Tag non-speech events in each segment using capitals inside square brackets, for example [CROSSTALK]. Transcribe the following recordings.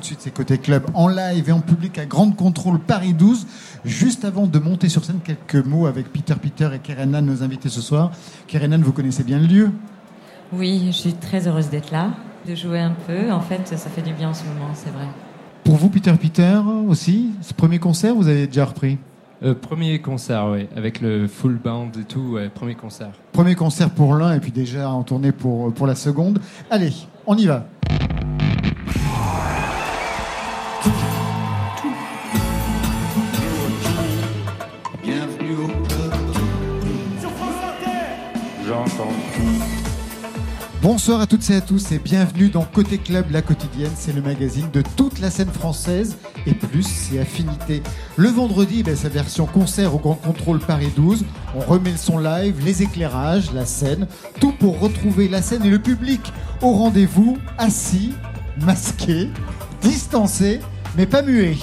de suite, c'est Côté Club en live et en public à Grande Contrôle Paris 12. Juste avant de monter sur scène, quelques mots avec Peter Peter et Kerenan, nos invités ce soir. Kerenan, vous connaissez bien le lieu? Oui, je suis très heureuse d'être là, de jouer un peu. En fait, ça fait du bien en ce moment, c'est vrai. Pour vous, Peter Peter aussi, ce premier concert, vous avez déjà repris? Euh, premier concert, oui, avec le full band et tout, ouais, premier concert. Premier concert pour l'un et puis déjà en tournée pour, pour la seconde. Allez, on y va. Bonsoir à toutes et à tous et bienvenue dans Côté Club, la quotidienne. C'est le magazine de toute la scène française et plus ses affinités. Le vendredi, ben, sa version concert au Grand Contrôle Paris 12. On remet le son live, les éclairages, la scène, tout pour retrouver la scène et le public au rendez-vous, assis, masqué, distancé, mais pas muet.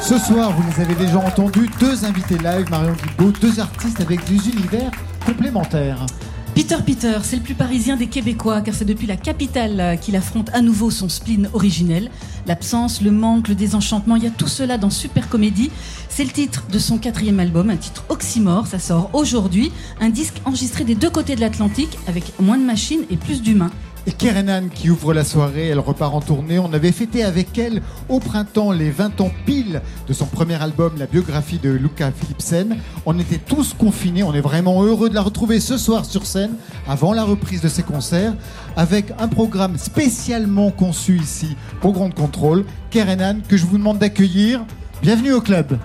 Ce soir, vous les avez déjà entendus, deux invités live, Marion Guilbault, deux artistes avec des univers complémentaires. Peter Peter, c'est le plus parisien des Québécois, car c'est depuis la capitale euh, qu'il affronte à nouveau son spleen originel. L'absence, le manque, le désenchantement, il y a tout cela dans Super Comédie. C'est le titre de son quatrième album, un titre oxymore, ça sort aujourd'hui. Un disque enregistré des deux côtés de l'Atlantique, avec moins de machines et plus d'humains. Et Kerenan qui ouvre la soirée, elle repart en tournée. On avait fêté avec elle au printemps les 20 ans pile de son premier album, la biographie de Luca Philipsen. On était tous confinés, on est vraiment heureux de la retrouver ce soir sur scène, avant la reprise de ses concerts, avec un programme spécialement conçu ici pour Grande Contrôle. Kerenan, que je vous demande d'accueillir. Bienvenue au club.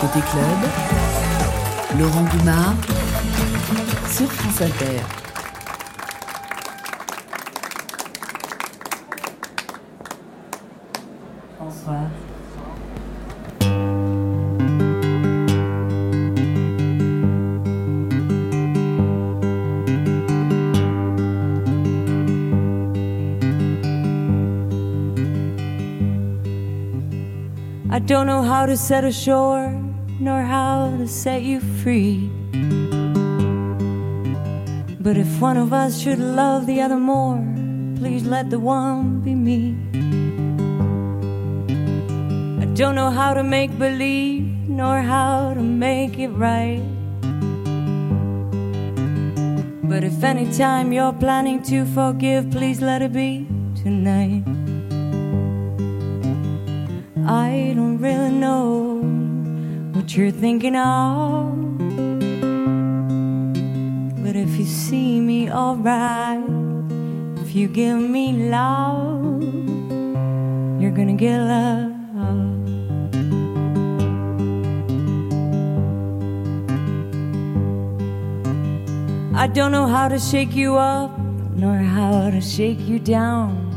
Côté club, Laurent Dumas sur France Inter. Don't know how to set ashore, nor how to set you free. But if one of us should love the other more, please let the one be me. I don't know how to make believe, nor how to make it right. But if any time you're planning to forgive, please let it be tonight. I don't really know what you're thinking of. But if you see me alright, if you give me love, you're gonna get love. I don't know how to shake you up, nor how to shake you down.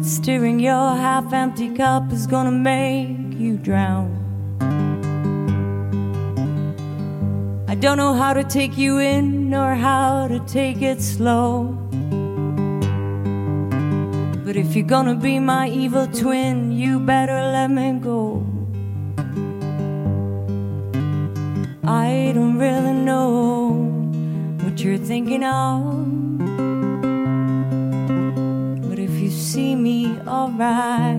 But stirring your half empty cup is gonna make you drown. I don't know how to take you in nor how to take it slow. But if you're gonna be my evil twin, you better let me go. I don't really know what you're thinking of. See me alright,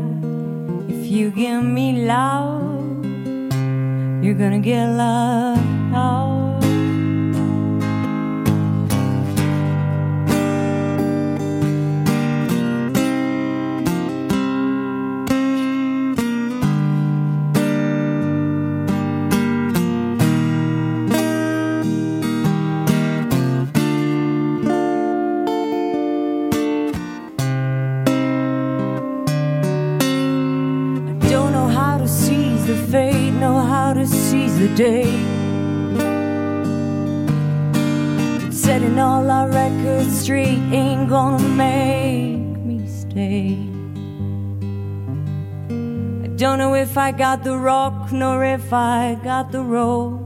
if you give me love, you're gonna get love. Don't know if I got the rock nor if I got the roll.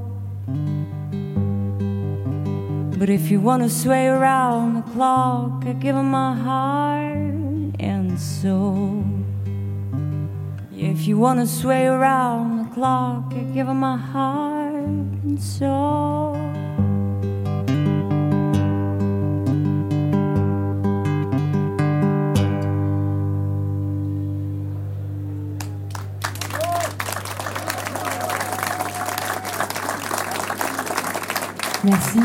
But if you wanna sway around the clock, I give 'em my heart and soul. If you wanna sway around the clock, I give 'em my heart and soul. Merci.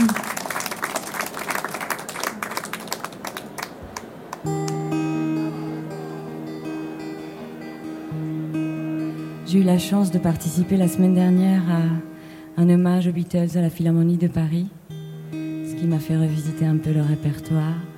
J'ai eu la chance de participer la semaine dernière à un hommage aux Beatles à la Philharmonie de Paris, ce qui m'a fait revisiter un peu le répertoire.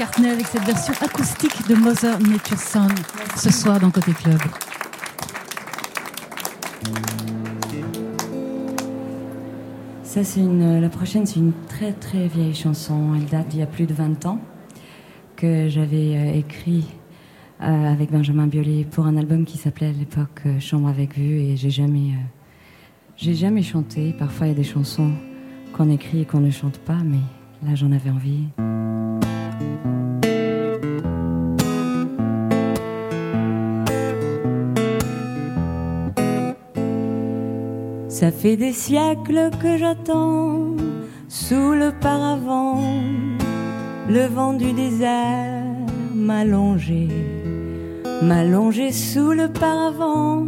Avec cette version acoustique de Mother Nature ce soir dans Côté Club. Ça, c'est la prochaine, c'est une très très vieille chanson. Elle date d'il y a plus de 20 ans que j'avais euh, écrit euh, avec Benjamin Biolay pour un album qui s'appelait à l'époque euh, Chambre avec vue et j'ai jamais, euh, j'ai jamais chanté. Parfois, il y a des chansons qu'on écrit et qu'on ne chante pas, mais là, j'en avais envie. Ça fait des siècles que j'attends sous le paravent. Le vent du désert m'a longé, m'a longé sous le paravent,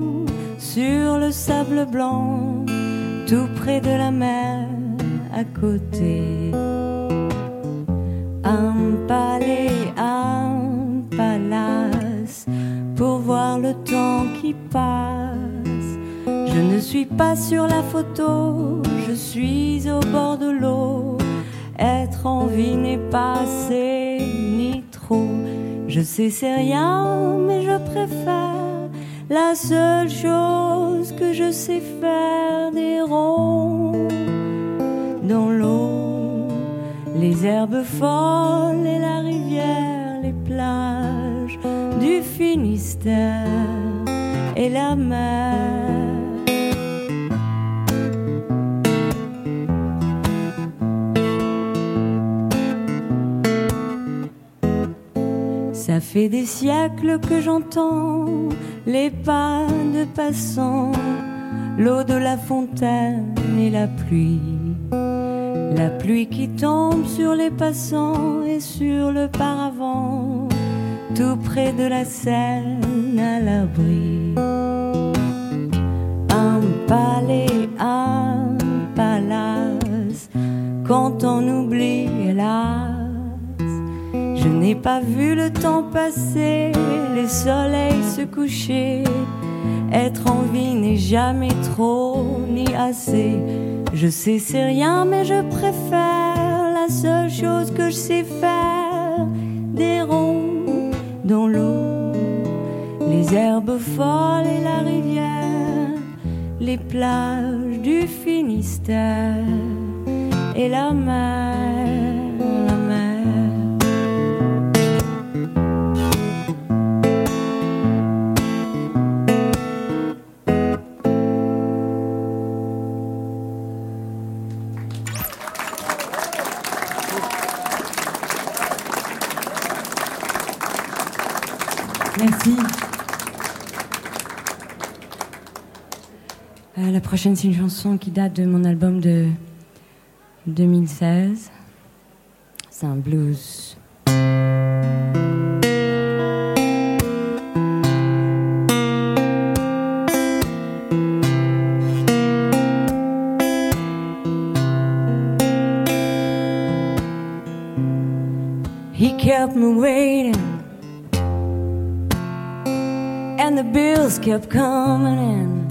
sur le sable blanc, tout près de la mer, à côté. Un palais, un palace, pour voir le temps qui passe. Suis pas sur la photo, je suis au bord de l'eau. Être en vie n'est pas assez ni trop. Je sais c'est rien, mais je préfère la seule chose que je sais faire des ronds dans l'eau. Les herbes folles et la rivière, les plages du Finistère et la mer. Ça fait des siècles que j'entends les pas de passants l'eau de la fontaine et la pluie. La pluie qui tombe sur les passants et sur le paravent, tout près de la Seine à l'abri. Un palais, un palace, quand on oublie, hélas, je n'ai pas vu le temps passer, les soleils se coucher. Être en vie n'est jamais trop ni assez. Je sais c'est rien, mais je préfère la seule chose que je sais faire des ronds dans l'eau, les herbes folles et la rivière, les plages du Finistère et la mer, prochaine, c'est une chanson qui date de mon album de 2016. C'est un blues. He kept me waiting, and the bills kept coming in.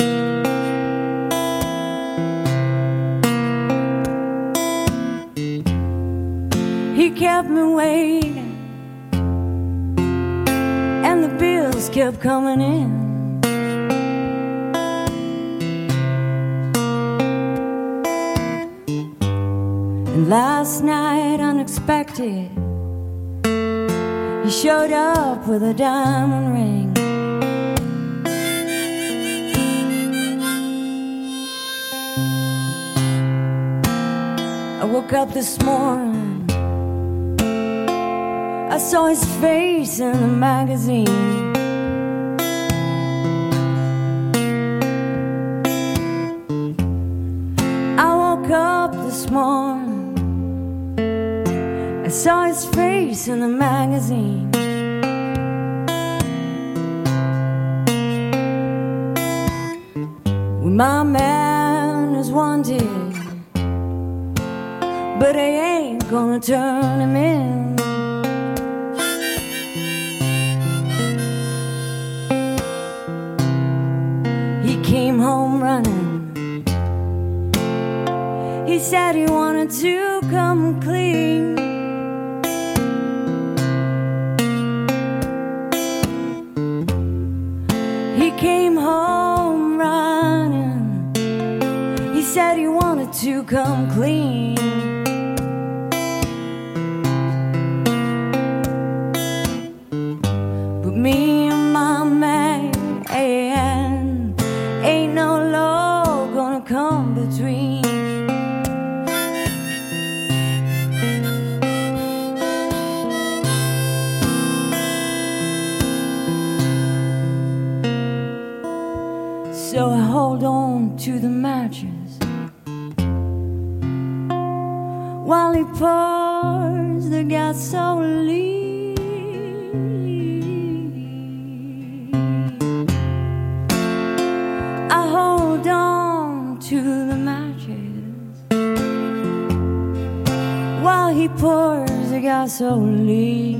Coming in. And last night, unexpected, he showed up with a diamond ring. I woke up this morning. I saw his face in the magazine. In the magazine. When my man is wanted, but I ain't gonna turn the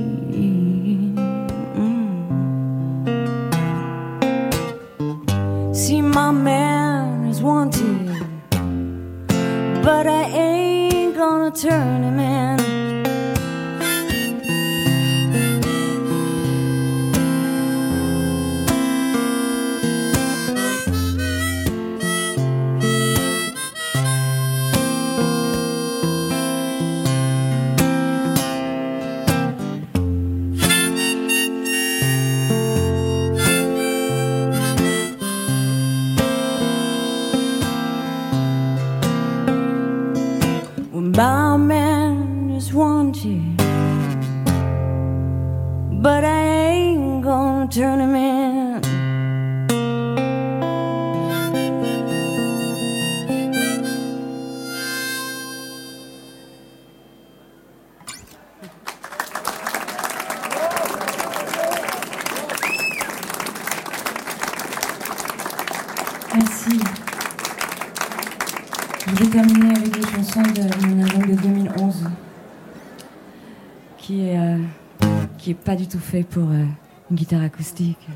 tout fait pour euh, une guitare acoustique.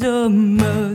怎么？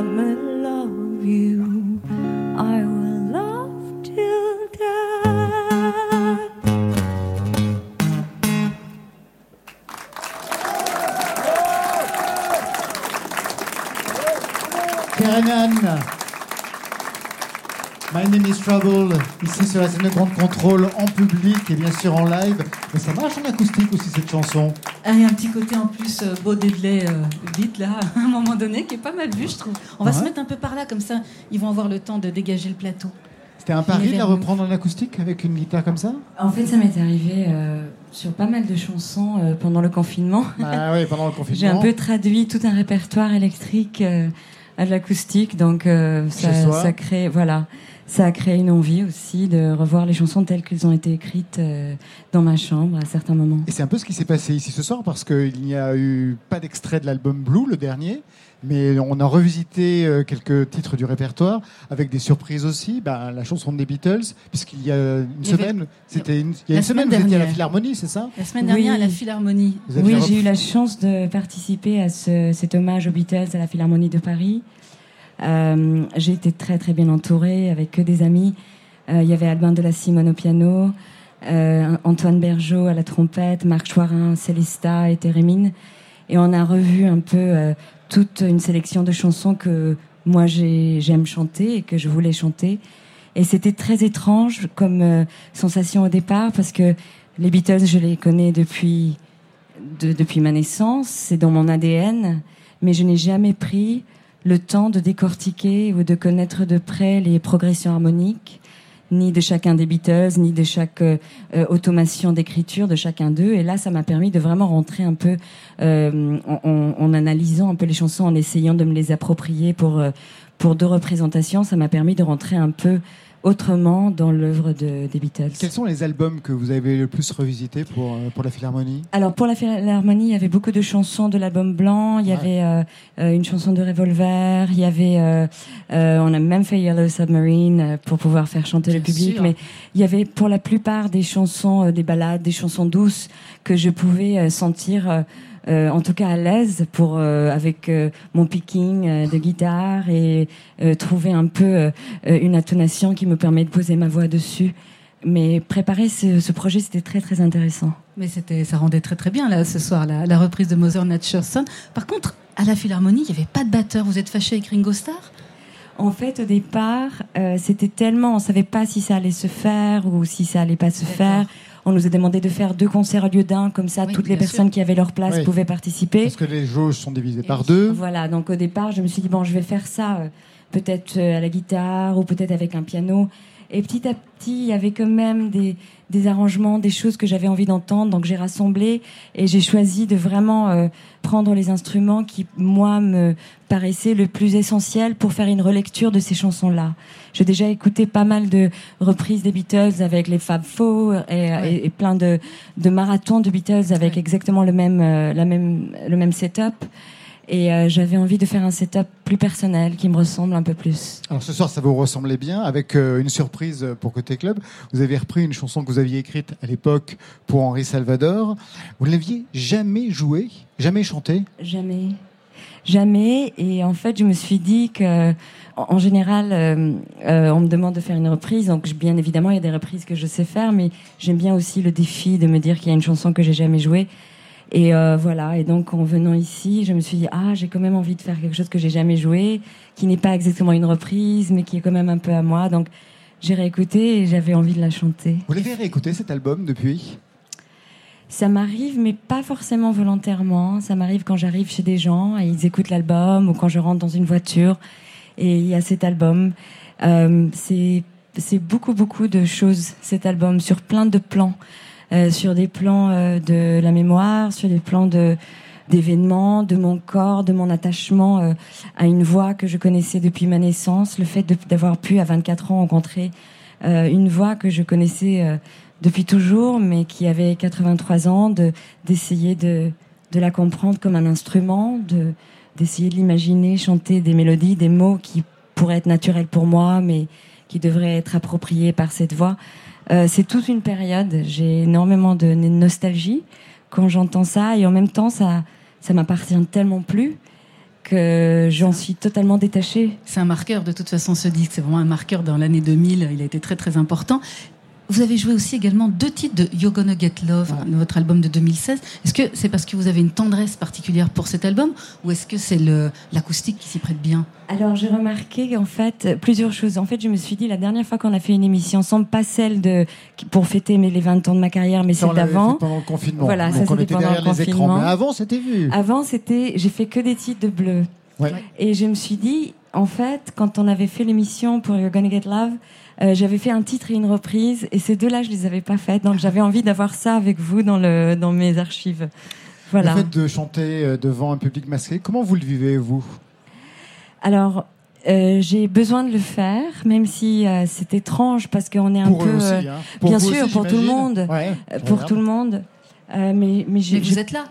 let love you. I will love till death. My Name is Trouble, ici sur la scène de Grande Contrôle, en public et bien sûr en live. Mais ça marche en acoustique aussi cette chanson. Ah, Et un petit côté en plus euh, beau Deadley vite euh, là, [LAUGHS] à un moment donné, qui est pas mal vu, je trouve. On va se mettre un peu par là, comme ça, ils vont avoir le temps de dégager le plateau. C'était un pari de reprendre en acoustique avec une guitare comme ça? En fait, ça m'est arrivé euh, sur pas mal de chansons pendant le confinement. Ah oui, pendant le confinement. [LAUGHS] J'ai un peu traduit tout un répertoire électrique à de l'acoustique, donc euh, ça, ça, crée, voilà, ça a créé une envie aussi de revoir les chansons telles qu'elles ont été écrites euh, dans ma chambre à certains moments. Et c'est un peu ce qui s'est passé ici ce soir parce qu'il n'y a eu pas d'extrait de l'album Blue, le dernier mais on a revisité euh, quelques titres du répertoire avec des surprises aussi. Bah, la chanson des Beatles, puisqu'il y a une Il y avait- semaine, c'était une, il y a La une semaine, semaine vous étiez à la. Philharmonie, c'est ça? La semaine dernière Oui. à la Philharmonie. Oui, rep- j'ai eu la chance de participer à ce- cet hommage aux Beatles à la Philharmonie de Paris. Euh, j'ai été très très bien entourée avec que des amis. Euh, Il y avait Albin de la Simone au piano, euh, Antoine Bergeau à la trompette, Marc Choirin, Célesta et Thérémine. Et on a revu un peu euh, toute une sélection de chansons que moi j'ai- j'aime chanter et que je voulais chanter. Et c'était très étrange comme euh, sensation au départ parce que les Beatles, je les connais depuis, de- depuis ma naissance, c'est dans mon ADN, mais je n'ai jamais pris le temps de décortiquer ou de connaître de près les progressions harmoniques, ni de chacun des Beatles, ni de chaque euh, automation d'écriture de chacun d'eux. Et là, ça m'a permis de vraiment rentrer un peu euh, en, en- en analysant un peu les chansons, en essayant de me les approprier pour, euh, pour deux représentations. Ça m'a permis de rentrer un peu autrement dans l'œuvre de, des Beatles. Quels sont les albums que vous avez le plus revisité pour, euh, pour la Philharmonie? Alors pour la Philharmonie, il y avait beaucoup de chansons de l'album blanc. Il y Ouais. avait euh, euh, une chanson de Revolver. Il y avait, euh, euh, on a même fait Yellow Submarine euh, pour pouvoir faire chanter le public. sûr. Mais il y avait pour la plupart des chansons, des ballades, des chansons douces que je pouvais euh, sentir. Euh, en tout cas à l'aise pour euh, avec euh, mon picking de guitare et trouver un peu une intonation qui me permet de poser ma voix dessus. Mais préparer ce, ce projet, c'était très très intéressant. Mais c'était, ça rendait très très bien là ce soir la, la reprise de Mother Nature's Son. Par contre, à la Philharmonie, il n'y avait pas de batteur. Vous êtes fâché avec Ringo Starr? En fait, au départ, euh, c'était tellement, on savait pas si ça allait se faire ou si ça allait pas se faire. On nous a demandé de faire deux concerts au lieu d'un, comme ça, Oui, toutes les personnes sûr. qui avaient leur place Oui. pouvaient participer. Parce que les jauges sont divisées par deux. Voilà, donc au départ, je me suis dit, bon, je vais faire ça euh, peut-être euh, à la guitare ou peut-être avec un piano. Et petit à petit, il y avait quand même des, des arrangements, des choses que j'avais envie d'entendre. Donc j'ai rassemblé et j'ai choisi de vraiment euh, prendre les instruments qui, moi, me paraissaient le plus essentiel pour faire une relecture de ces chansons-là. J'ai déjà écouté pas mal de reprises des Beatles avec les Fab Four et, Ouais. et- et plein de, de marathons de Beatles avec Ouais. exactement le même, euh, la même, le même setup. Et euh, j'avais envie de faire un setup plus personnel qui me ressemble un peu plus. Alors ce soir, ça vous ressemblait bien avec euh, une surprise pour Côté Club. Vous avez repris une chanson que vous aviez écrite à l'époque pour Henri Salvador. Vous ne l'aviez jamais jouée, jamais chantée? Jamais. Jamais. Et en fait, je me suis dit que, en général, euh, euh, on me demande de faire une reprise. Donc, je- bien évidemment, il y a des reprises que je sais faire, mais j'aime bien aussi le défi de me dire qu'il y a une chanson que j'ai jamais jouée. Et euh, voilà. Et donc, en venant ici, je me suis dit, ah, j'ai quand même envie de faire quelque chose que j'ai jamais joué, qui n'est pas exactement une reprise, mais qui est quand même un peu à moi. Donc, j'ai réécouté et j'avais envie de la chanter. Vous l'avez réécouté cet album depuis? Ça m'arrive, mais pas forcément volontairement. Ça m'arrive quand j'arrive chez des gens et ils écoutent l'album ou quand je rentre dans une voiture et il y a cet album. Euh, c'est c'est beaucoup beaucoup de choses cet album sur plein de plans, Euh, sur des plans euh, de la mémoire, sur des plans de d'événements, de mon corps, de mon attachement euh, à une voix que je connaissais depuis ma naissance, le fait d'avoir pu à 24 ans rencontrer euh, une voix que je connaissais euh, depuis toujours, mais qui avait 83 ans, de d'essayer de de la comprendre comme un instrument, de d'essayer de l'imaginer chanter des mélodies, des mots qui pourraient être naturels pour moi, mais qui devraient être appropriés par cette voix. Euh, c'est toute une période. J'ai énormément de nostalgie quand j'entends ça, et en même temps, ça ça m'appartient tellement plus que j'en suis totalement détachée. C'est un marqueur, de toute façon, ce disque. C'est vraiment un marqueur dans l'année 2000. Il a été très, très important. Vous avez joué aussi également deux titres de You're Gonna Get Love, Ouais. de votre album de 2016. Est-ce que c'est parce que vous avez une tendresse particulière pour cet album ou est-ce que c'est l'acoustique qui s'y prête bien? Alors j'ai remarqué en fait plusieurs choses. En fait, je me suis dit la dernière fois qu'on a fait une émission ensemble, pas celle de pour fêter mes les 20 ans de ma carrière, mais Ça, celle d'avant. pendant le confinement. Voilà, ça, Donc on c'était était pendant derrière le les écrans. confinement. Mais avant, c'était vu. Avant, c'était j'ai fait que des titres de bleu. Ouais. Et je me suis dit en fait, quand on avait fait l'émission pour You're Gonna Get Love, euh, j'avais fait un titre et une reprise, et ces deux-là, je les avais pas faites, donc j'avais envie d'avoir ça avec vous dans le dans mes archives. Voilà. Le fait de chanter euh, devant un public masqué, comment vous le vivez, vous? Alors, Euh, j'ai besoin de le faire, même si euh, c'est étrange parce qu'on est un Pour peu, aussi, euh, hein. Pour bien sûr, aussi, pour tout le monde, Ouais, euh, pour tout le monde. Euh, mais mais, j'ai- Mais vous êtes là.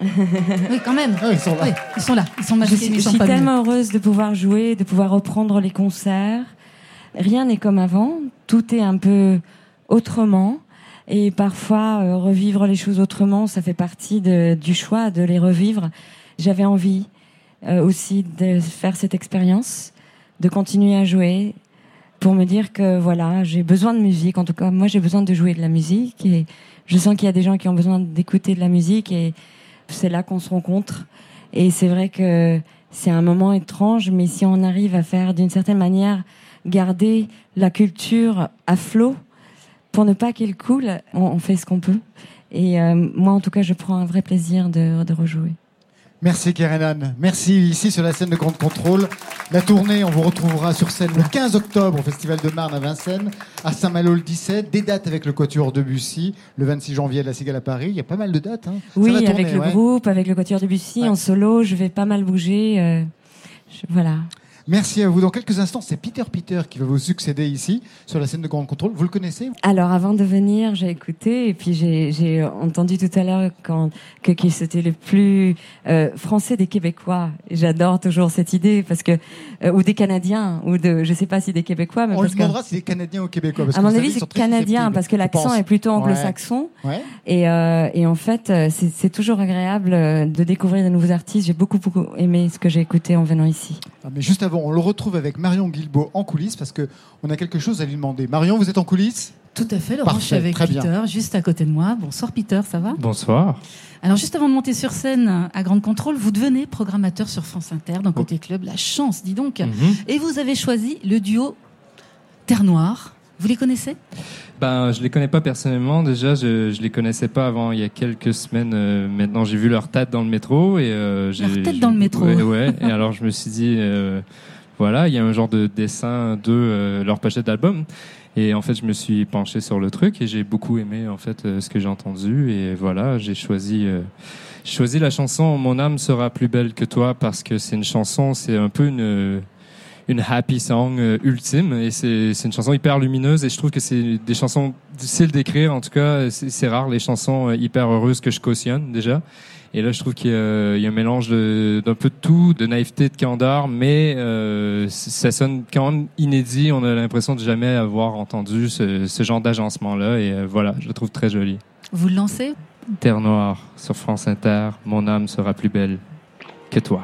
Oui, quand même. Ah, ils sont là. Oui, ils sont là. Ils sont je masqués, suis, mais ils je suis pas tellement heureuse de pouvoir jouer, de pouvoir reprendre les concerts. Rien n'est comme avant, tout est un peu autrement. Et parfois, euh, revivre les choses autrement, ça fait partie de- du choix de les revivre. J'avais envie euh, aussi de faire cette expérience, de continuer à jouer, pour me dire que voilà, j'ai besoin de musique. En tout cas, moi, j'ai besoin de jouer de la musique et je sens qu'il y a des gens qui ont besoin d'écouter de la musique et c'est là qu'on se rencontre. Et c'est vrai que c'est un moment étrange, mais si on arrive à faire d'une certaine manière garder la culture à flot pour ne pas qu'elle coule, on, fait ce qu'on peut. Et euh, moi, en tout cas, je prends un vrai plaisir de, de rejouer. Merci Kerenan. Merci ici sur la scène de Grande Contrôle. La tournée, on vous retrouvera sur scène le 15 octobre au Festival de Marne à Vincennes, à Saint-Malo le 17, des dates avec le Quatuor Debussy, le 26 janvier à la Cigale à Paris. Il y a pas mal de dates. Hein. Oui, tourner, avec le ouais. groupe, avec le Quatuor de Bussy, Ouais. en solo, je vais pas mal bouger. euh, je- voilà. Merci à vous. Dans quelques instants, c'est Peter Peter qui va vous succéder ici sur la scène de Grande Contrôle. Vous le connaissez? Alors avant de venir, j'ai écouté et puis j'ai entendu tout à l'heure quand que, que c'était le plus euh, français des Québécois. J'adore toujours cette idée parce que euh, ou des Canadiens ou de je sais pas si des Québécois, mais On lui parce que demandera s'il est canadien ou québécois. parce à que mon avis c'est canadien parce que l'accent est plutôt anglo-saxon Ouais. et euh, et en fait euh, c'est c'est toujours agréable euh, de découvrir de nouveaux artistes. J'ai beaucoup beaucoup aimé ce que j'ai écouté en venant ici. Ah, mais juste avant, on le retrouve avec Marion Guilbault en coulisses parce que on a quelque chose à lui demander. Marion, vous êtes en coulisses Tout à fait, Laurent, je suis avec bien. Peter, juste à côté de moi. Bonsoir Peter, ça va? Bonsoir. Alors juste avant de monter sur scène à Grande Contrôle, vous devenez programmateur sur France Inter dans Côté Club. La chance, dis donc. Mhm. Et vous avez choisi le duo Terre Noire. Vous les connaissez? Ben, je les connais pas personnellement. Déjà, je, je les connaissais pas avant il y a quelques semaines. euh, maintenant, j'ai vu leur tête dans le métro et euh, Leur tête dans le métro. Ouais, ouais. et alors, je me suis dit, euh, voilà, il y a un genre de dessin de euh, leur pochette d'album. Et en fait, je me suis penché sur le truc et j'ai beaucoup aimé en fait euh, ce que j'ai entendu. Et voilà, j'ai choisi. euh, choisi la chanson Mon âme sera plus belle que toi parce que c'est une chanson, c'est un peu une une happy song euh, ultime et c'est une chanson hyper lumineuse et je trouve que c'est des chansons difficiles d'écrire en tout cas c'est rare les chansons hyper heureuses que je cautionne déjà et là je trouve qu'il y, a il y a un mélange d'un peu de tout de naïveté de candeur mais euh, ça sonne quand même inédit. On a l'impression de jamais avoir entendu ce, ce genre d'agencement là et euh, voilà je le trouve très joli. Vous le lancez? Terre Noire sur France Inter mon âme sera plus belle que toi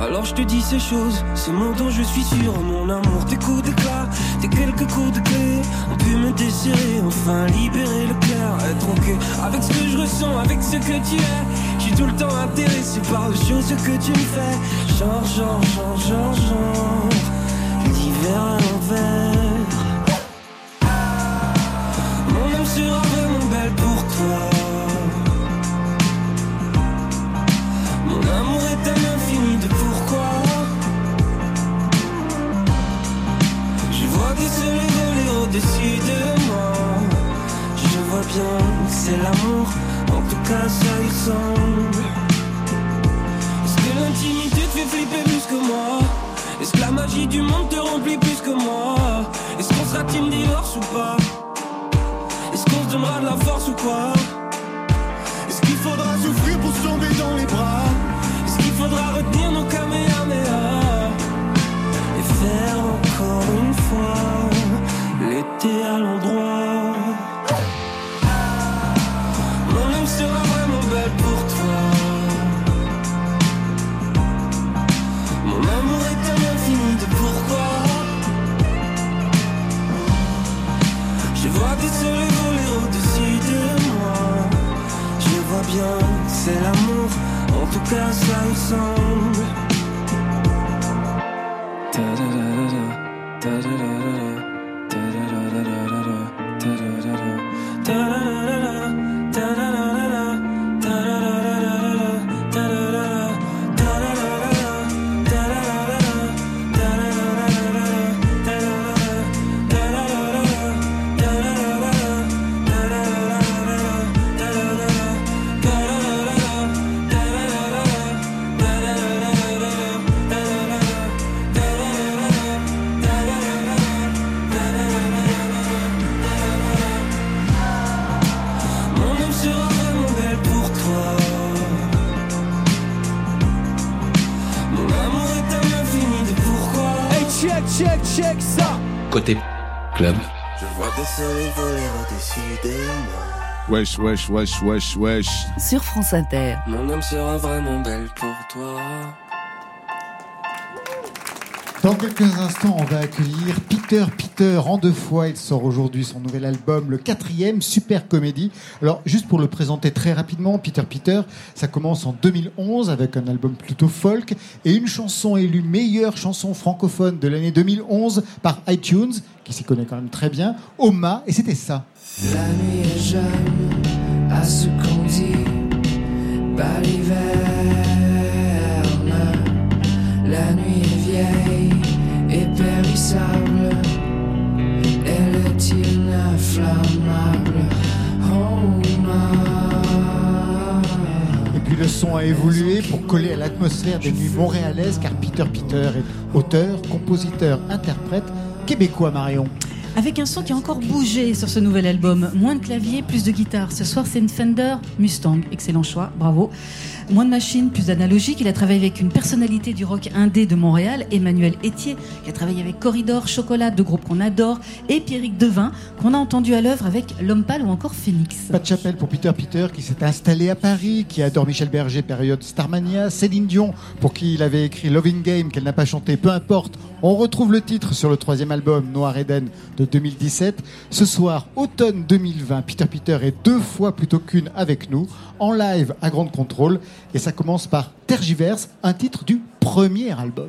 Alors je te dis ces choses, ces mots dont je suis sûr. Mon amour, tes coups d'éclat, tes quelques coups de clé ont pu me desserrer, enfin libérer le cœur. Être ok avec ce que je ressens, avec ce que tu es. Suis tout le temps intéressé par les choses que tu me fais. Genre, genre, genre, genre, genre. L'hiver à l'envers. C'est l'amour, en tout cas ça y ressemble. Est-ce que l'intimité te fait flipper plus que moi? Est-ce que la magie du monde te remplit plus que moi? Est-ce qu'on sera team divorce ou pas? Est-ce qu'on se donnera de la force ou quoi? Est-ce qu'il faudra souffrir pour se tomber dans les bras? Est-ce qu'il faudra retenir nos kamehameha Wesh, wesh, wesh, wesh, wesh. Sur France Inter. Mon âme sera vraiment belle pour toi. Dans quelques instants, on va accueillir Peter Peter en deux fois. Il sort aujourd'hui son nouvel album, le quatrième, Super Comédie. Alors, juste pour le présenter très rapidement, Peter Peter, ça commence en 2011 avec un album plutôt folk et une chanson élue meilleure chanson francophone de l'année 2011 par iTunes, qui s'y connaît quand même très bien, Oma, et c'était ça. La nuit est jeune à ce qu'on dit baliverne. La nuit est vieille et périssable. Elle est inflammable? Oh, Et puis le son a évolué pour coller à l'atmosphère des nuits montréalaises, car Peter Peter est auteur, compositeur, interprète québécois, Marion. Avec un son qui a encore bougé sur ce nouvel album. Moins de clavier, plus de guitare. Ce soir, c'est une Fender Mustang. Excellent choix, bravo. Moins de machines, plus d'analogique. Il a travaillé avec une personnalité du rock indé de Montréal, Emmanuel Etier, qui a travaillé avec Corridor, Chocolat, deux groupes qu'on adore, et Pierrick Devin, qu'on a entendu à l'œuvre avec L'Homme Pâle ou encore Phoenix. Pas de chapelle pour Peter Peter qui s'est installé à Paris, qui adore Michel Berger, période Starmania, Céline Dion, pour qui il avait écrit Loving Game, qu'elle n'a pas chanté, peu importe. On retrouve le titre sur le troisième album, Noir Eden, de 2017. Ce soir, automne 2020, Peter Peter est deux fois plutôt qu'une avec nous, en live à Grande Contrôle, et ça commence par Tergiverse, un titre du premier album.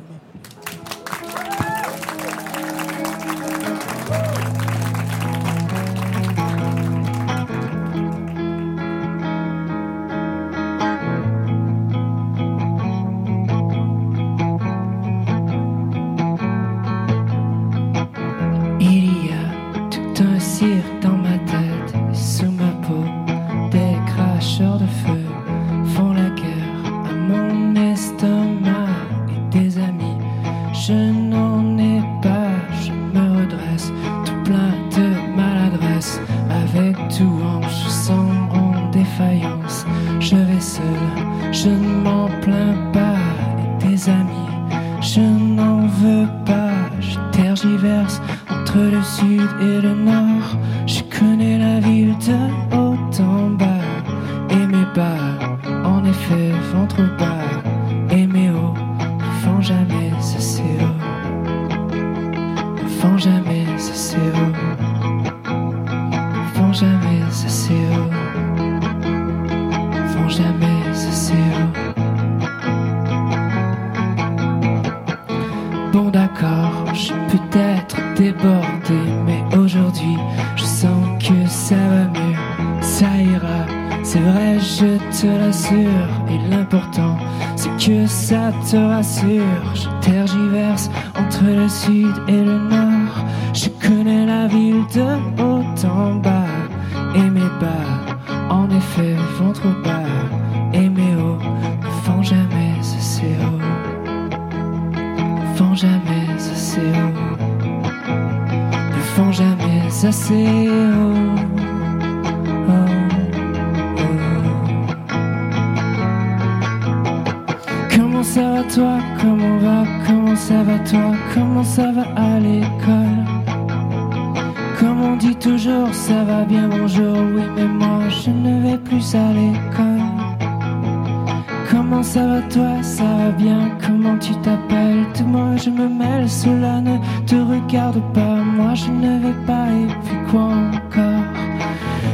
bien comment tu t'appelles? Tout moi je me mêle, cela ne te regarde pas. Moi je ne vais pas et puis quoi encore?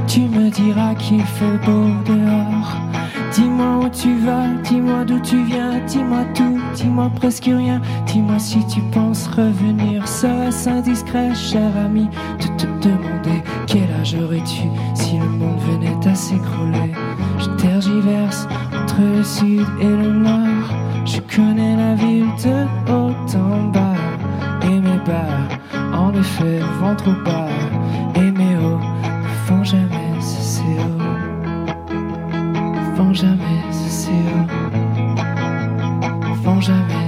Tu me diras qu'il fait beau dehors. Dis-moi où tu vas, dis-moi d'où tu viens, dis-moi tout, dis-moi presque rien. Dis-moi si tu penses revenir. Serait-ce indiscret, cher ami, de te demander quel âge aurais-tu si le monde venait à s'écrouler? Je tergiverse entre le sud et le nord. Je connais la ville de haut en bas. Et mes bas, en effet, ventre bas. Et mes hauts ne font jamais cesser haut. Ne font jamais cesser haut. Ne font jamais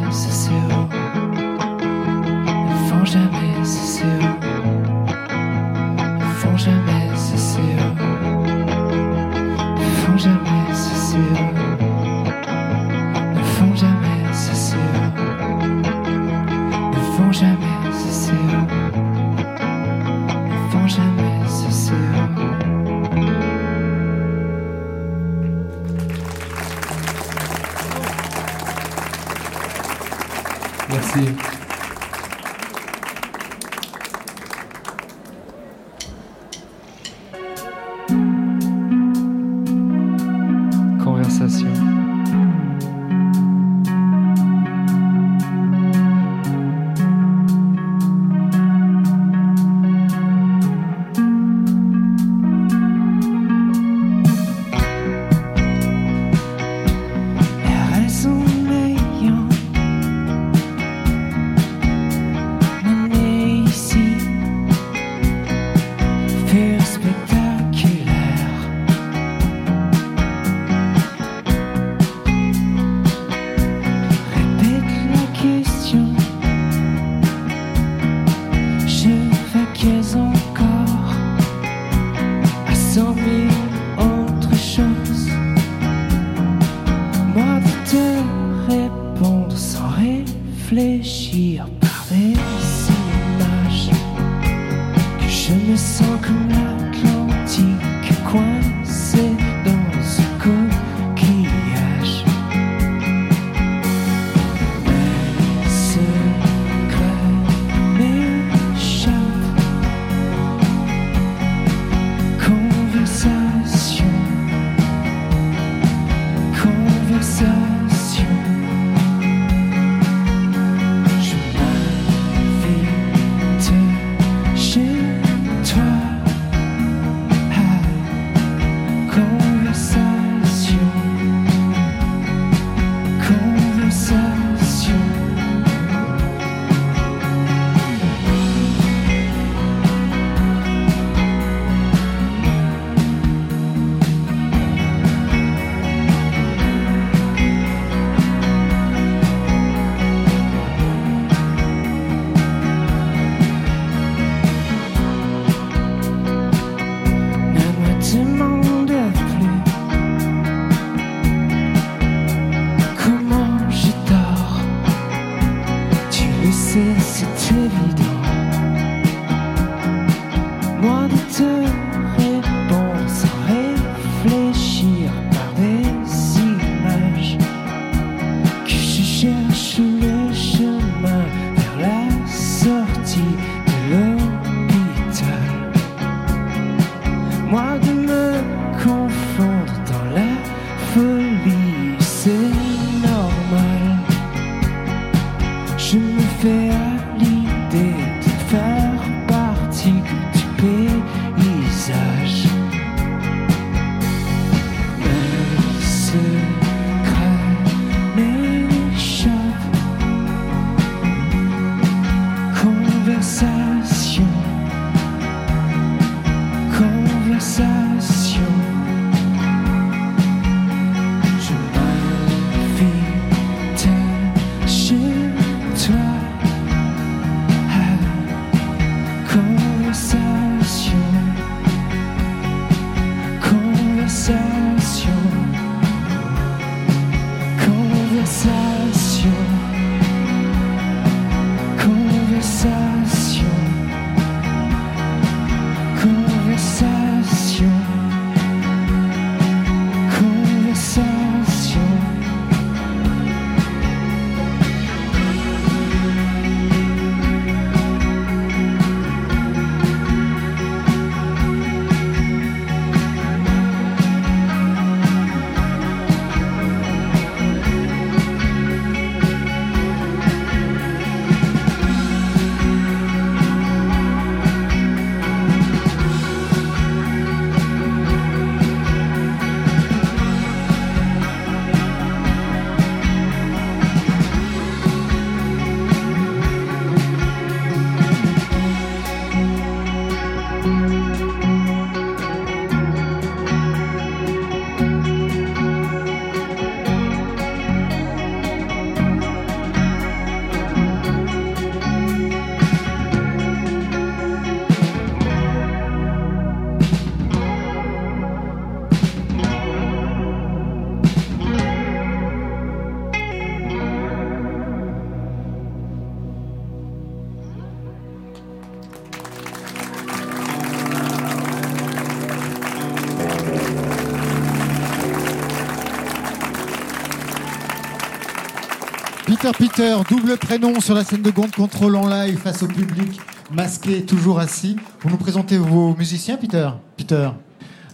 Peter Peter, double prénom sur la scène de Gonde Contrôle en live face au public, masqué, toujours assis. Vous nous présentez vos musiciens, Peter Peter.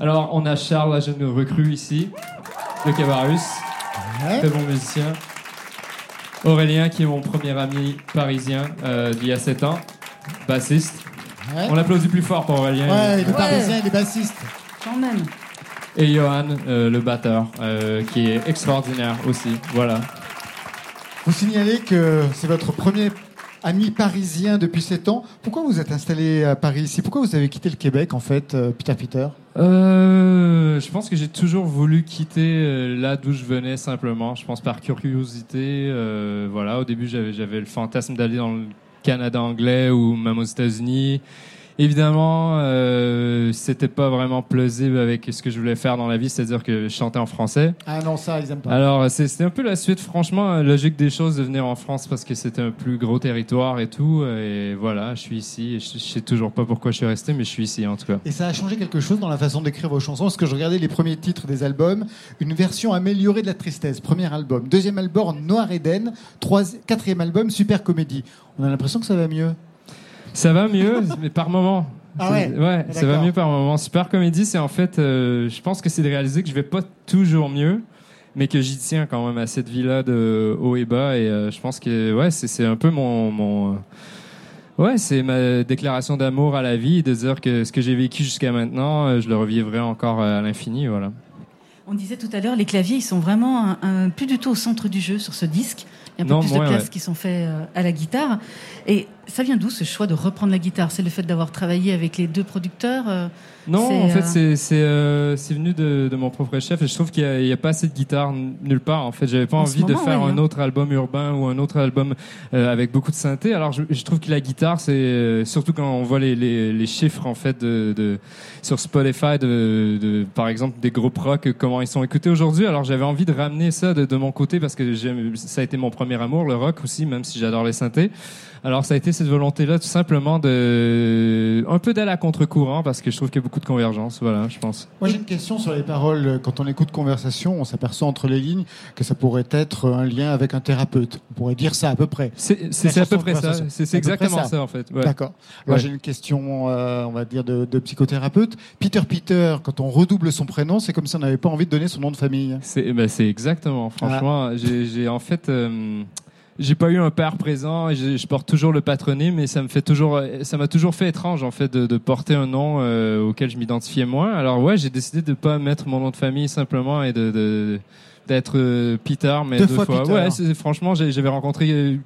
Alors, on a Charles, la jeune recrue ici, de Cabarus, Ouais. très bon musicien. Aurélien, qui est mon premier ami parisien euh, d'il y a 7 ans, bassiste. Ouais. On l'applaudit plus fort pour Aurélien. Ouais, il est parisien, il est bassiste. Quand même. Et Johan, euh, le batteur, euh, qui est extraordinaire aussi. Voilà. Vous signalez que c'est votre premier ami parisien depuis 7 ans. Pourquoi vous êtes installé à Paris ici? Pourquoi vous avez quitté le Québec, en fait, euh, Peter Peter? Euh, je pense que j'ai toujours voulu quitter euh, là d'où je venais simplement. Je pense par curiosité. euh, voilà, au début j'avais j'avais le fantasme d'aller dans le Canada anglais ou même aux États-Unis. Évidemment, euh, c'était pas vraiment plausible avec ce que je voulais faire dans la vie, c'est-à-dire que je chantais en français. Ah non, ça, ils aiment pas. Alors, c'était un peu la suite, franchement, euh, logique des choses de venir en France parce que c'était un plus gros territoire et tout. Et voilà, je suis ici. Et je, je sais toujours pas pourquoi je suis resté, mais je suis ici en tout cas. Et ça a changé quelque chose dans la façon d'écrire vos chansons? Parce que je regardais les premiers titres des albums, une version améliorée de la tristesse, premier album. Deuxième album, Noir Eden. Troisi- Quatrième album, Super Comédie. On a l'impression que ça va mieux. Ça va mieux, mais par moment. Ah ouais Ouais, ça va mieux par moment. Super comédie, c'est en fait, euh, je pense que c'est de réaliser que je vais pas toujours mieux, mais que j'y tiens quand même à cette vie-là de haut et bas. Et euh, je pense que ouais, c'est c'est un peu mon, mon euh, ouais, c'est ma déclaration d'amour à la vie, de dire que ce que j'ai vécu jusqu'à maintenant, euh, je le revivrai encore à l'infini, voilà. On disait tout à l'heure, les claviers, ils sont vraiment un- un- plus du tout au centre du jeu sur ce disque. Il y a un peu Non, plus de ouais. qui sont faits euh, à la guitare. Et ça vient d'où ce choix de reprendre la guitare? C'est le fait d'avoir travaillé avec les deux producteurs euh, Non, en fait, euh, c'est c'est euh, c'est venu de, de mon propre chef et je trouve qu'il n'y a, pas assez de guitare nulle part. En fait, j'avais pas En envie de faire ouais, un hein. autre album urbain ou un autre album euh, avec beaucoup de synthé. Alors, je, je trouve que la guitare, c'est euh, surtout quand on voit les, les, les chiffres en fait de, de sur Spotify de, de par exemple des groupes rock comment ils sont écoutés aujourd'hui. Alors, j'avais envie de ramener ça de, de mon côté parce que ça a été mon premier amour, le rock aussi, même si j'adore les synthés. Alors, ça a été cette volonté-là, tout simplement de un peu d'aller à contre-courant parce que je trouve qu'il y a beaucoup de convergence. Voilà, je pense. Moi, j'ai une question sur les paroles. Quand on écoute conversation, on s'aperçoit entre les lignes que ça pourrait être un lien avec un thérapeute. On pourrait dire ça à peu près. C'est à peu près ça. C'est exactement ça. ça. en fait. Ouais. D'accord. Moi, Ouais. j'ai une question, euh, on va dire, de, de psychothérapeute. Peter Peter, quand on redouble son prénom, c'est comme si on n'avait pas envie de donner son nom de famille. C'est ben, exactement. Ah. Franchement, j'ai j'ai en fait. euh, j'ai pas eu un père présent et j'ai- je porte toujours le patronyme mais ça me fait toujours ça m'a toujours fait étrange en fait de, de porter un nom euh, auquel je m'identifiais moins. Alors ouais j'ai décidé de pas mettre mon nom de famille simplement et de, de- d'être euh, Peter mais Deux deux, fois fois, Peter. ouais c'est- franchement j'avais rencontré euh,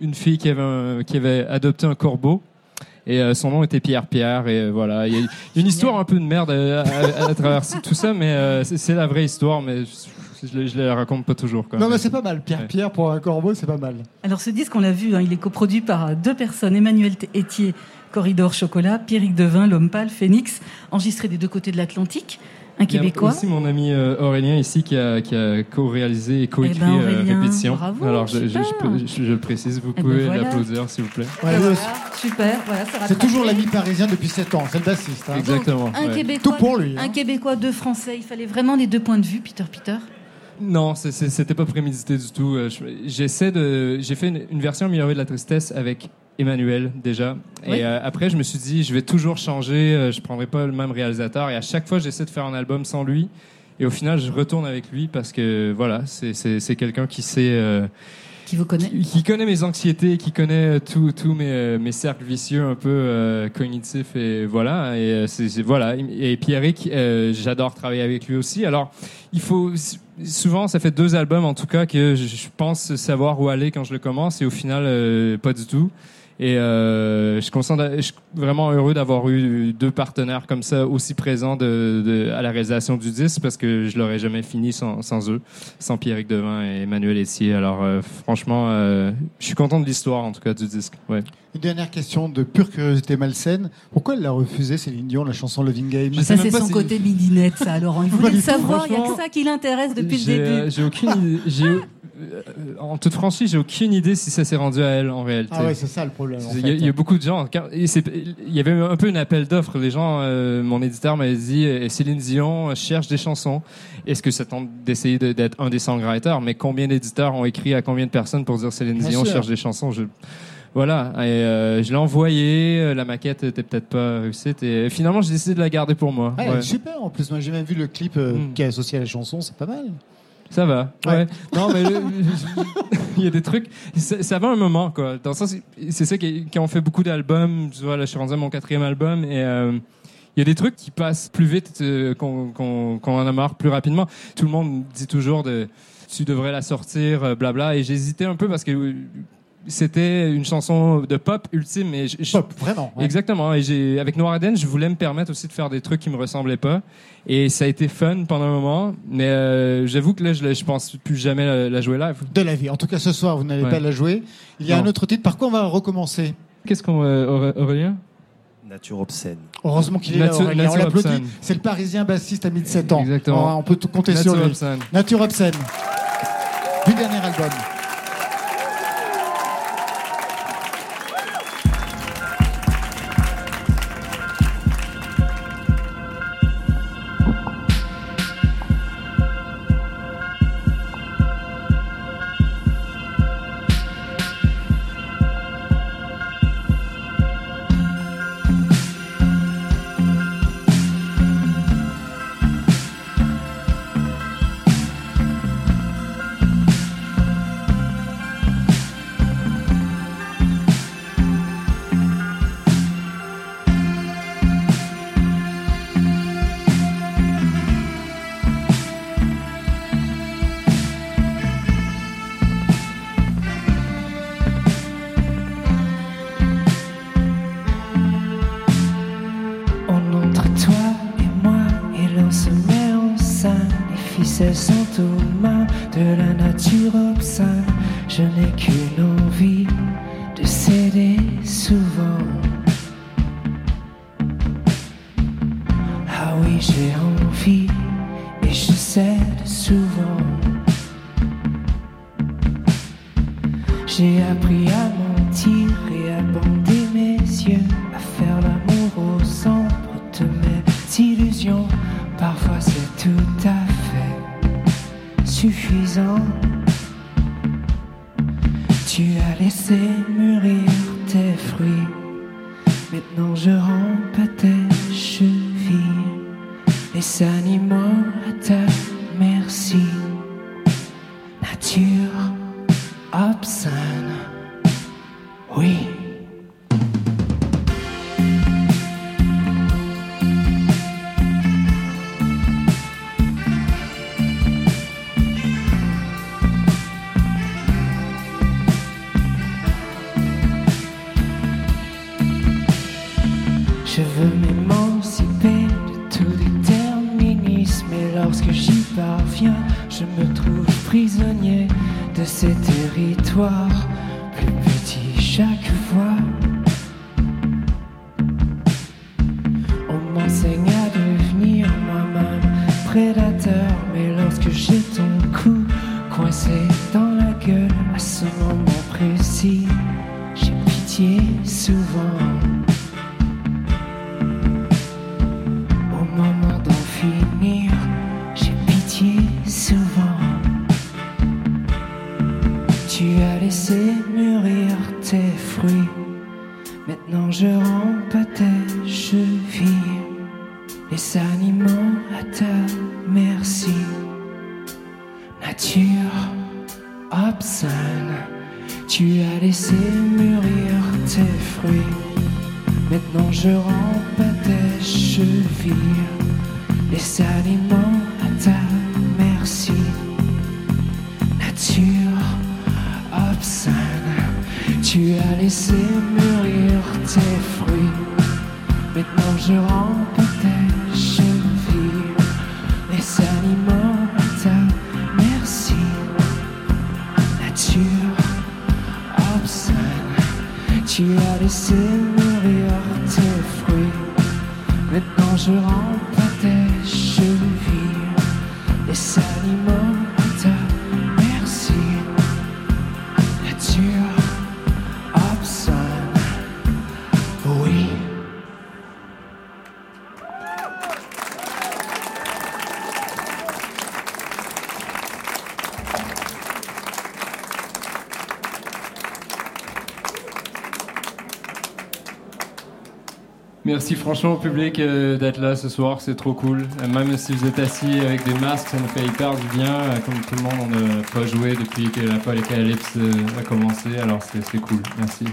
une fille qui avait un- qui avait adopté un corbeau et euh, son nom était Pierre Pierre et euh, voilà. Il y a une histoire un peu de merde à, à- à travers tout ça mais euh, c'est c'est la vraie histoire mais je, je la raconte pas toujours. Non, mais c'est pas mal. Pierre Ouais. Pierre pour un corbeau, c'est pas mal. Alors ce disque, on l'a vu, hein, il est coproduit par deux personnes, Emmanuel Etier, Corridor Chocolat, Pierrick Devin, L'Homme Pâle, Phoenix, enregistré des deux côtés de l'Atlantique, un Il y a Québécois. aussi mon ami euh, Aurélien ici qui a, qui a co-réalisé et coécrit Eh ben, euh, Aurélien, Répétition. bravo, Alors je, je, précise, vous Eh ben, pouvez voilà. l'applaudir s'il vous plaît. Et le- voilà, super, voilà, C'est toujours l'ami parisien depuis 7 ans, c'est le bassiste. hein. Exactement. Un ouais. Québécois, Tout pour lui, hein. un Québécois, deux Français. Il fallait vraiment les deux points de vue, Peter Peter. Non, c'était pas prémédité du tout. Euh, je- J'essaie de, j'ai fait une, une version améliorée de la tristesse avec Emmanuel déjà. Oui. Et euh, après, je me suis dit, je vais toujours changer. euh, je prendrai pas le même réalisateur. Et à chaque fois, j'essaie de faire un album sans lui. Et au final, je retourne avec lui parce que voilà, c'est- quelqu'un qui sait. euh, Qui vous connaît qui, qui connaît mes anxiétés, qui connaît tous tous mes, mes cercles vicieux un peu cognitifs et voilà. Et c'est voilà. Et Pierrick, j'adore travailler avec lui aussi. Alors, il faut souvent, ça fait deux albums en tout cas que je, pense savoir où aller quand je le commence et au final, euh, pas du tout. Et euh, je, suis je vraiment heureux d'avoir eu deux partenaires comme ça aussi présents de, de- à la réalisation du disque parce que je l'aurais jamais fini sans, sans eux, sans Pierrick Devin et Emmanuel Essier. Alors euh, franchement, euh, je suis content de l'histoire en tout cas du disque. Ouais. Une dernière question de pure curiosité malsaine. Pourquoi elle l'a refusé, Céline Dion, la chanson Loving Game? Je Ça, c'est son si- côté midinette, ça, Laurent. Il [LAUGHS] voulait le savoir, il n'y a que ça qui l'intéresse depuis le J'ai début. j'ai aucune [LAUGHS] en toute franchise, j'ai aucune idée si ça s'est rendu à elle en réalité. Ah ouais, c'est ça le problème. Il y, a, y beaucoup de gens. il y avait un peu un appel d'offres. Les gens, euh, mon éditeur m'avait dit euh, Céline Dion cherche des chansons. Est-ce que ça tente d'essayer de- d'être un des songwriters? Mais combien d'éditeurs ont écrit à combien de personnes pour dire Céline Dion cherche des chansons? Je- Voilà. Et, euh, je l'ai envoyé. euh, La maquette était peut-être pas réussite. Et finalement, j'ai décidé de la garder pour moi. Ouais, elle Ouais. super en plus. Moi, j'ai même vu le clip euh, Mm. qui est associé à la chanson, c'est pas mal. Ça va. Ouais. Ouais. Non, mais le- [LAUGHS] il y a des trucs. Ça, ça va un moment, quoi. Dans le sens, c'est ça qui, quand on fait beaucoup d'albums. Tu vois, là, je suis rendu à mon quatrième album et. euh, il y a des trucs qui passent plus vite euh, qu'on qu'on- qu'on en a marre plus rapidement. Tout le monde dit toujours de tu devrais la sortir, euh, blabla. Et j'hésitais un peu parce que euh, c'était une chanson de pop ultime. Et je- je- Pop, vraiment. ouais. Exactement. Et j'ai, avec Noir Eden, je voulais me permettre aussi de faire des trucs qui me ressemblaient pas. Et ça a été fun pendant un moment. Mais euh, j'avoue que là, je, je pense plus jamais la, la jouer live. De la vie. En tout cas, ce soir, vous n'allez Ouais. pas la jouer. Il y a Non. un autre titre. Par quoi on va recommencer? Qu'est-ce qu'on, euh, Auré- Aurélien? Nature obscène. Heureusement qu'il est là, Aurélien. On l'applaudit. Obscène. C'est le Parisien bassiste à 1007 ans. Exactement. On, on peut tout compter Nature sur lui. Obscène. Nature Obscène. Du dernier album. Les Maintenant je rampe à tes chevilles. Les animaux ta merci. Nature obscène. Tu as laissé mûrir tes fruits. Maintenant je Au public euh, d'être là ce soir, c'est trop cool. Euh, Même si vous êtes assis avec des masques, ça nous fait hyper du bien. Euh, Comme tout le monde, on n'a pas joué depuis que la Polycalypse euh, a commencé, alors c'est cool. Merci.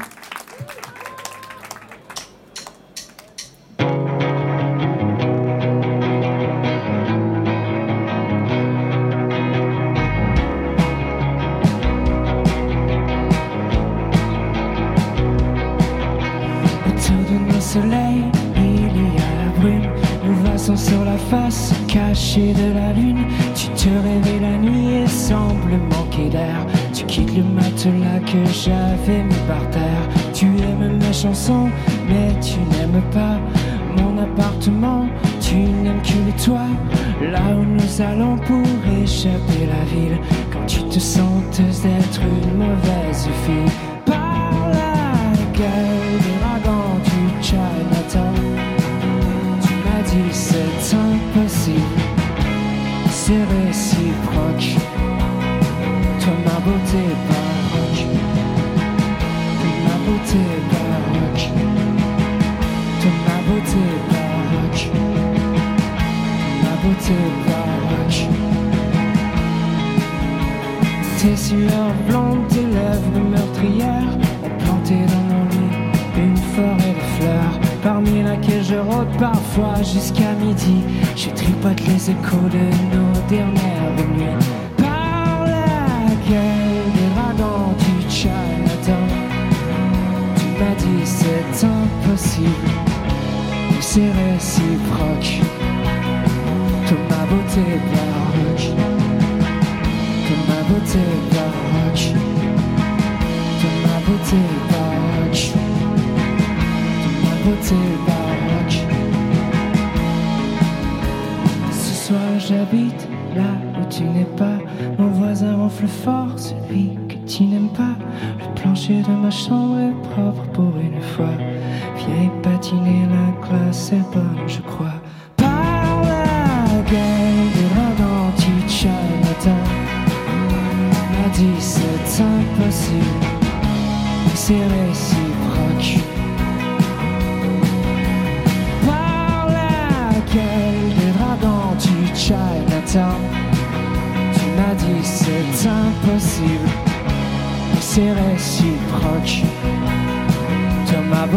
Jusqu'à midi. Je tripote les échos de nos dernières nuits.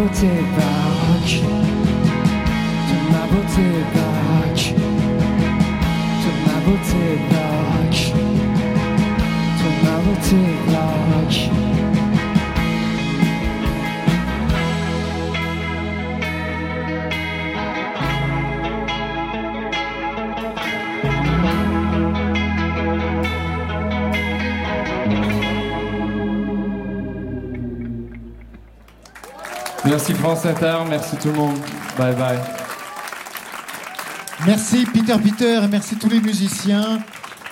Toi ma beauté baroque, toi ma beauté baroque, toi ma beauté baroque, toi ma beauté Merci France Inter, merci tout le monde. Bye bye. Merci Peter Peter et merci tous les musiciens.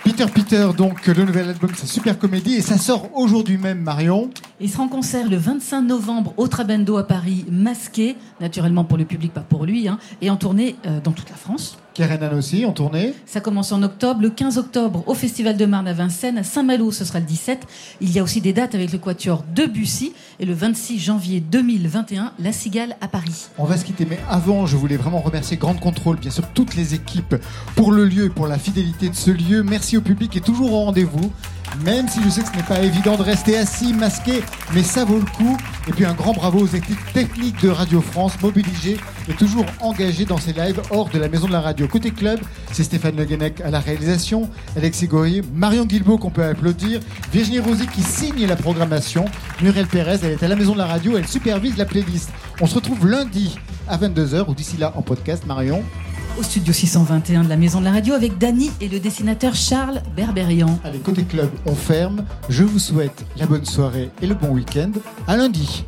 Peter Peter, donc le nouvel album c'est Super Comédie et ça sort aujourd'hui même Marion. Il sera en concert le 25 novembre au Trabendo à Paris, masqué, naturellement pour le public, pas pour lui, hein, et en tournée euh, dans toute la France. Kerenan aussi en tournée. Ça commence en octobre, le 15 octobre au Festival de Marne à Vincennes, à Saint-Malo ce sera le 17. Il y a aussi des dates avec le Quatuor Debussy et le 26 janvier 2021, La Cigale à Paris. On va se quitter, mais avant, je voulais vraiment remercier Grande Contrôle, bien sûr, toutes les équipes pour le lieu et pour la fidélité de ce lieu. Merci au public est toujours au rendez-vous. Même si je sais que ce n'est pas évident de rester assis, masqué, mais ça vaut le coup. Et puis un grand bravo aux équipes techniques de Radio France, mobilisées et toujours engagées dans ces lives hors de la maison de la radio. Côté club, c'est Stéphane Le Guenec à la réalisation, Alexis Goyer, Marion Guilbault qu'on peut applaudir, Virginie Rosy qui signe la programmation, Muriel Pérez, elle est à la maison de la radio, elle supervise la playlist. On se retrouve lundi à 22h ou d'ici là en podcast, Marion. Au studio 621 de la Maison de la Radio avec Dany et le dessinateur Charles Berberian. Allez, côté club, on ferme. Je vous souhaite la bonne soirée et le bon week-end. À lundi.